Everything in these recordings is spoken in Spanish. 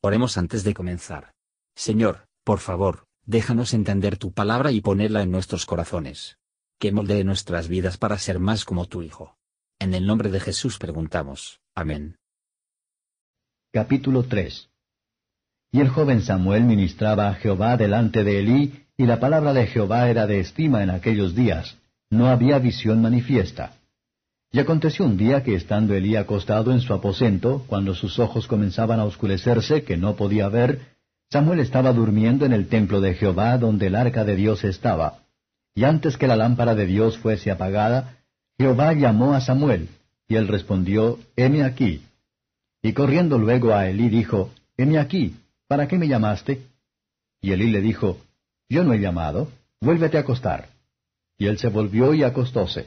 Oremos antes de comenzar. Señor, por favor, déjanos entender tu palabra y ponerla en nuestros corazones. Que moldee nuestras vidas para ser más como tu Hijo. En el nombre de Jesús preguntamos. Amén. Capítulo 3 Y el joven Samuel ministraba a Jehová delante de Elí, y la palabra de Jehová era de estima en aquellos días. No había visión manifiesta. Y aconteció un día que estando Elí acostado en su aposento, cuando sus ojos comenzaban a oscurecerse, que no podía ver, Samuel estaba durmiendo en el templo de Jehová, donde el arca de Dios estaba. Y antes que la lámpara de Dios fuese apagada, Jehová llamó a Samuel, y él respondió, Heme aquí. Y corriendo luego a Elí dijo, Heme aquí, ¿para qué me llamaste? Y Elí le dijo, Yo no he llamado, vuélvete a acostar. Y él se volvió y acostóse.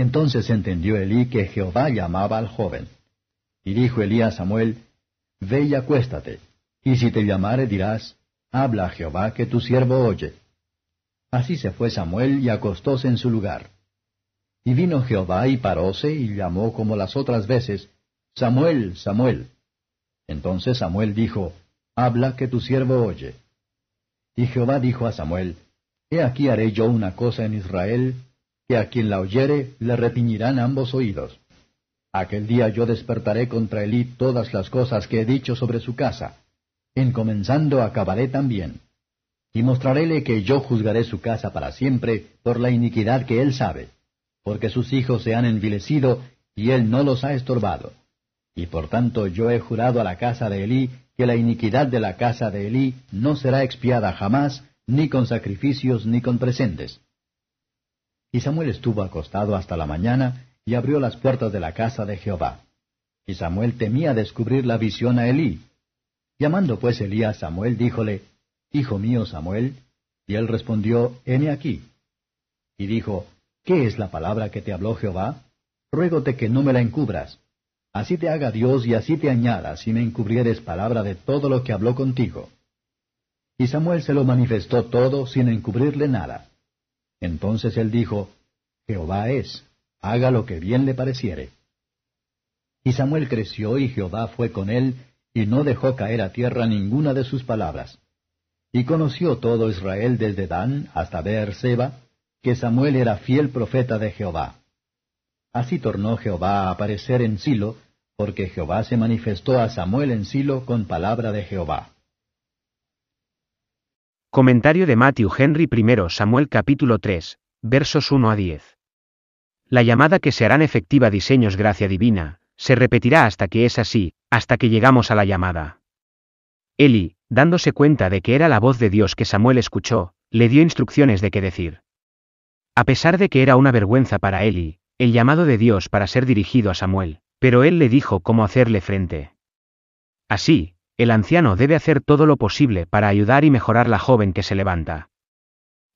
Entonces entendió Elí que Jehová llamaba al joven. Y dijo Elí a Samuel, Ve y acuéstate, y si te llamare dirás, Habla Jehová que tu siervo oye. Así se fue Samuel y acostóse en su lugar. Y vino Jehová y paróse y llamó como las otras veces, Samuel, Samuel. Entonces Samuel dijo, Habla que tu siervo oye. Y Jehová dijo a Samuel, He aquí haré yo una cosa en Israel que a quien la oyere le repiñirán ambos oídos. Aquel día yo despertaré contra Elí todas las cosas que he dicho sobre su casa. En comenzando acabaré también. Y mostraréle que yo juzgaré su casa para siempre por la iniquidad que él sabe, porque sus hijos se han envilecido y él no los ha estorbado. Y por tanto yo he jurado a la casa de Elí que la iniquidad de la casa de Elí no será expiada jamás, ni con sacrificios ni con presentes y Samuel estuvo acostado hasta la mañana, y abrió las puertas de la casa de Jehová. Y Samuel temía descubrir la visión a Elí. Llamando pues Elí a Samuel, díjole, Hijo mío Samuel, y él respondió, Heme aquí. Y dijo, ¿Qué es la palabra que te habló Jehová? Ruégote que no me la encubras. Así te haga Dios y así te añada si me encubrieres palabra de todo lo que habló contigo. Y Samuel se lo manifestó todo sin encubrirle nada. Entonces él dijo, Jehová es, haga lo que bien le pareciere. Y Samuel creció y Jehová fue con él, y no dejó caer a tierra ninguna de sus palabras. Y conoció todo Israel desde Dan hasta Beer-seba, que Samuel era fiel profeta de Jehová. Así tornó Jehová a aparecer en Silo, porque Jehová se manifestó a Samuel en Silo con palabra de Jehová. Comentario de Matthew Henry I Samuel capítulo 3, versos 1 a 10. La llamada que se harán efectiva diseños gracia divina, se repetirá hasta que es así, hasta que llegamos a la llamada. Eli, dándose cuenta de que era la voz de Dios que Samuel escuchó, le dio instrucciones de qué decir. A pesar de que era una vergüenza para Eli, el llamado de Dios para ser dirigido a Samuel, pero él le dijo cómo hacerle frente. Así, el anciano debe hacer todo lo posible para ayudar y mejorar la joven que se levanta.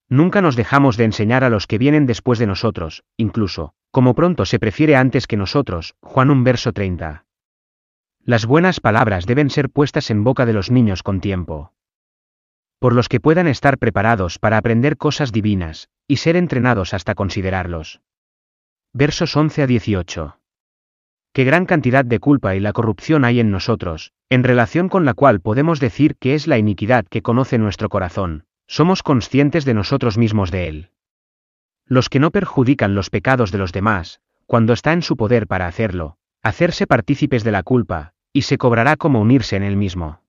Nunca nos dejamos de enseñar a los que vienen después de nosotros, incluso, como pronto se prefiere antes que nosotros, Juan 1 verso 30. Las buenas palabras deben ser puestas en boca de los niños con tiempo. Por los que puedan estar preparados para aprender cosas divinas, y ser entrenados hasta considerarlos. Versos 11 a 18 qué gran cantidad de culpa y la corrupción hay en nosotros, en relación con la cual podemos decir que es la iniquidad que conoce nuestro corazón, somos conscientes de nosotros mismos de él. Los que no perjudican los pecados de los demás, cuando está en su poder para hacerlo, hacerse partícipes de la culpa, y se cobrará como unirse en él mismo.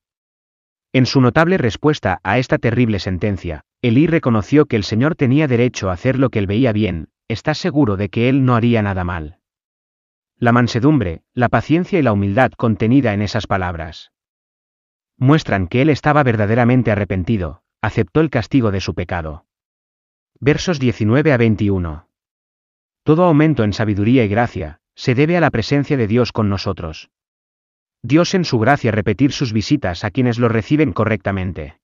En su notable respuesta a esta terrible sentencia, Elí reconoció que el Señor tenía derecho a hacer lo que él veía bien, está seguro de que él no haría nada mal la mansedumbre, la paciencia y la humildad contenida en esas palabras. Muestran que él estaba verdaderamente arrepentido, aceptó el castigo de su pecado. Versos 19 a 21. Todo aumento en sabiduría y gracia, se debe a la presencia de Dios con nosotros. Dios en su gracia repetir sus visitas a quienes lo reciben correctamente.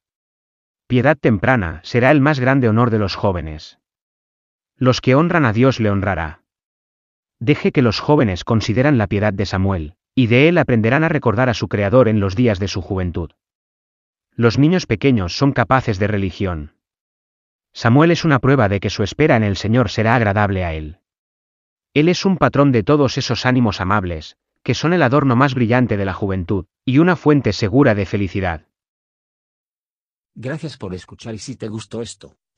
Piedad temprana será el más grande honor de los jóvenes. Los que honran a Dios le honrará. Deje que los jóvenes consideran la piedad de Samuel, y de él aprenderán a recordar a su Creador en los días de su juventud. Los niños pequeños son capaces de religión. Samuel es una prueba de que su espera en el Señor será agradable a él. Él es un patrón de todos esos ánimos amables, que son el adorno más brillante de la juventud, y una fuente segura de felicidad. Gracias por escuchar y si te gustó esto,